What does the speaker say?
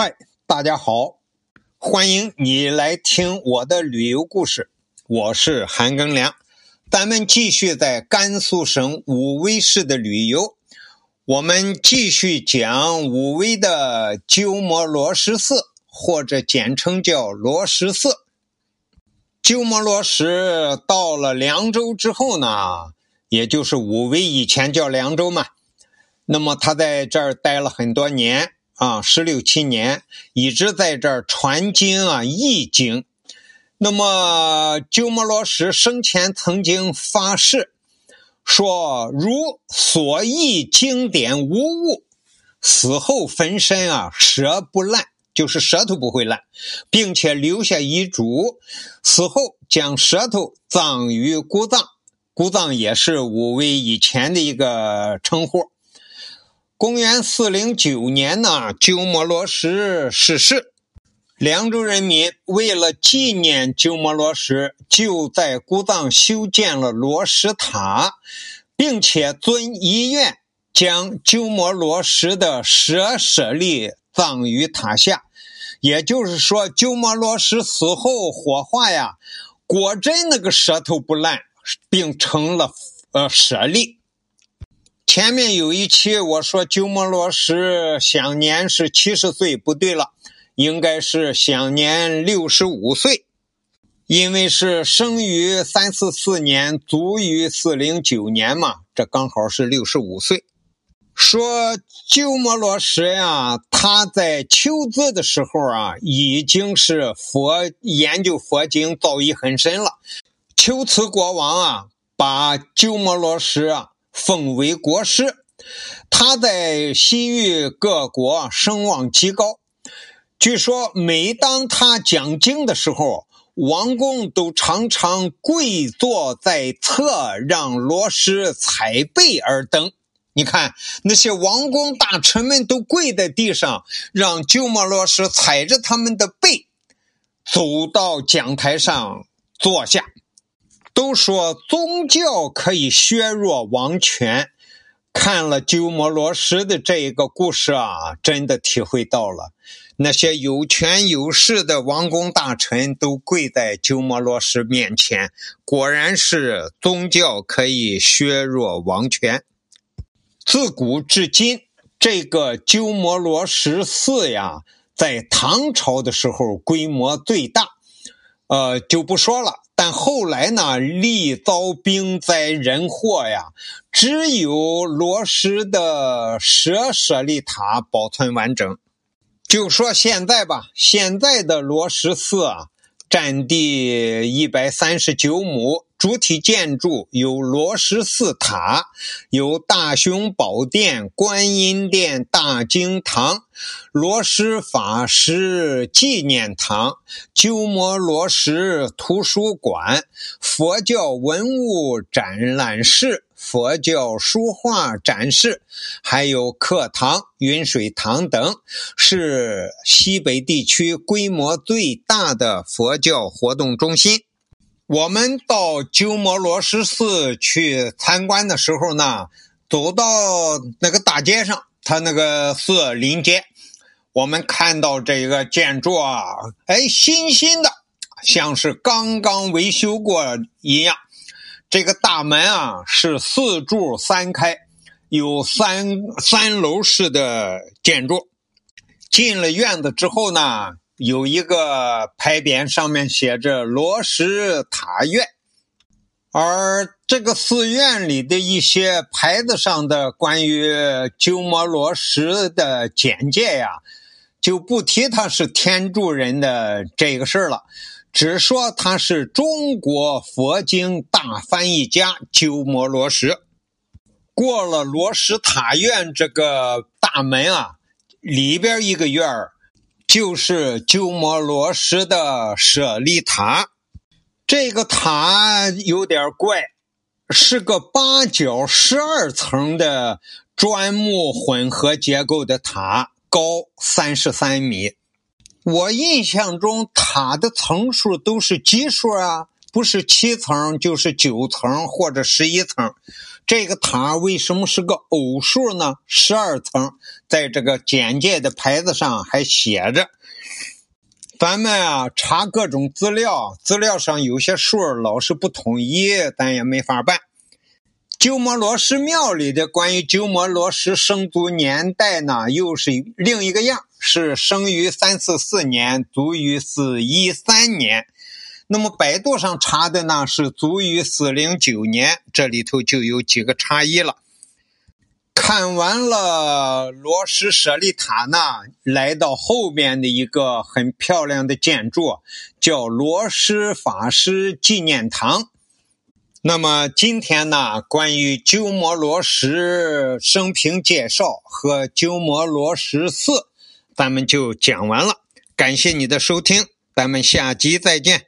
嗨，大家好，欢迎你来听我的旅游故事。我是韩庚良，咱们继续在甘肃省武威市的旅游。我们继续讲武威的鸠摩罗什寺，或者简称叫罗什寺。鸠摩罗什到了凉州之后呢，也就是武威以前叫凉州嘛，那么他在这儿待了很多年。啊，十六七年一直在这儿传经啊，译经。那么鸠摩罗什生前曾经发誓说：“如所译经典无误，死后焚身啊，舌不烂，就是舌头不会烂，并且留下遗嘱，死后将舌头葬于姑葬。姑葬也是武威以前的一个称呼。”公元四零九年呢，鸠摩罗什逝世。凉州人民为了纪念鸠摩罗什，就在姑藏修建了罗什塔，并且遵遗愿，将鸠摩罗什的舍舍利葬于塔下。也就是说，鸠摩罗什死后火化呀，果真那个舌头不烂，并成了呃舍利。前面有一期我说鸠摩罗什享年是七十岁，不对了，应该是享年六十五岁，因为是生于三四四年，卒于四零九年嘛，这刚好是六十五岁。说鸠摩罗什呀，他在求字的时候啊，已经是佛研究佛经造诣很深了。求辞国王啊，把鸠摩罗什啊。封为国师，他在西域各国声望极高。据说，每当他讲经的时候，王公都常常跪坐在侧，让罗师踩背而登。你看，那些王公大臣们都跪在地上，让鸠摩罗什踩着他们的背，走到讲台上坐下。都说宗教可以削弱王权，看了鸠摩罗什的这一个故事啊，真的体会到了。那些有权有势的王公大臣都跪在鸠摩罗什面前，果然是宗教可以削弱王权。自古至今，这个鸠摩罗什寺呀，在唐朝的时候规模最大，呃，就不说了。但后来呢，历遭兵灾人祸呀，只有罗什的舍舍利塔保存完整。就说现在吧，现在的罗什寺啊，占地一百三十九亩。主体建筑有罗什寺塔，有大雄宝殿、观音殿、大经堂、罗什法师纪念堂、鸠摩罗什图书馆、佛教文物展览室。佛教书画展示，还有课堂、云水堂等，是西北地区规模最大的佛教活动中心。我们到鸠摩罗什寺去参观的时候呢，走到那个大街上，他那个寺临街，我们看到这个建筑啊，哎，新新的，像是刚刚维修过一样。这个大门啊是四柱三开，有三三楼式的建筑。进了院子之后呢，有一个牌匾，上面写着“罗什塔院”。而这个寺院里的一些牌子上的关于鸠摩罗什的简介呀，就不提他是天竺人的这个事了。只说他是中国佛经大翻译家鸠摩罗什。过了罗什塔院这个大门啊，里边一个院儿就是鸠摩罗什的舍利塔。这个塔有点怪，是个八角十二层的砖木混合结构的塔，高三十三米。我印象中塔的层数都是奇数啊，不是七层就是九层或者十一层，这个塔为什么是个偶数呢？十二层，在这个简介的牌子上还写着。咱们啊查各种资料，资料上有些数老是不统一，咱也没法办。鸠摩罗什庙里的关于鸠摩罗什生卒年代呢，又是另一个样，是生于三四四年，卒于四一三年。那么百度上查的呢，是卒于四零九年，这里头就有几个差异了。看完了罗什舍利塔呢，来到后边的一个很漂亮的建筑，叫罗什法师纪念堂。那么今天呢，关于鸠摩罗什生平介绍和鸠摩罗什寺，咱们就讲完了。感谢你的收听，咱们下集再见。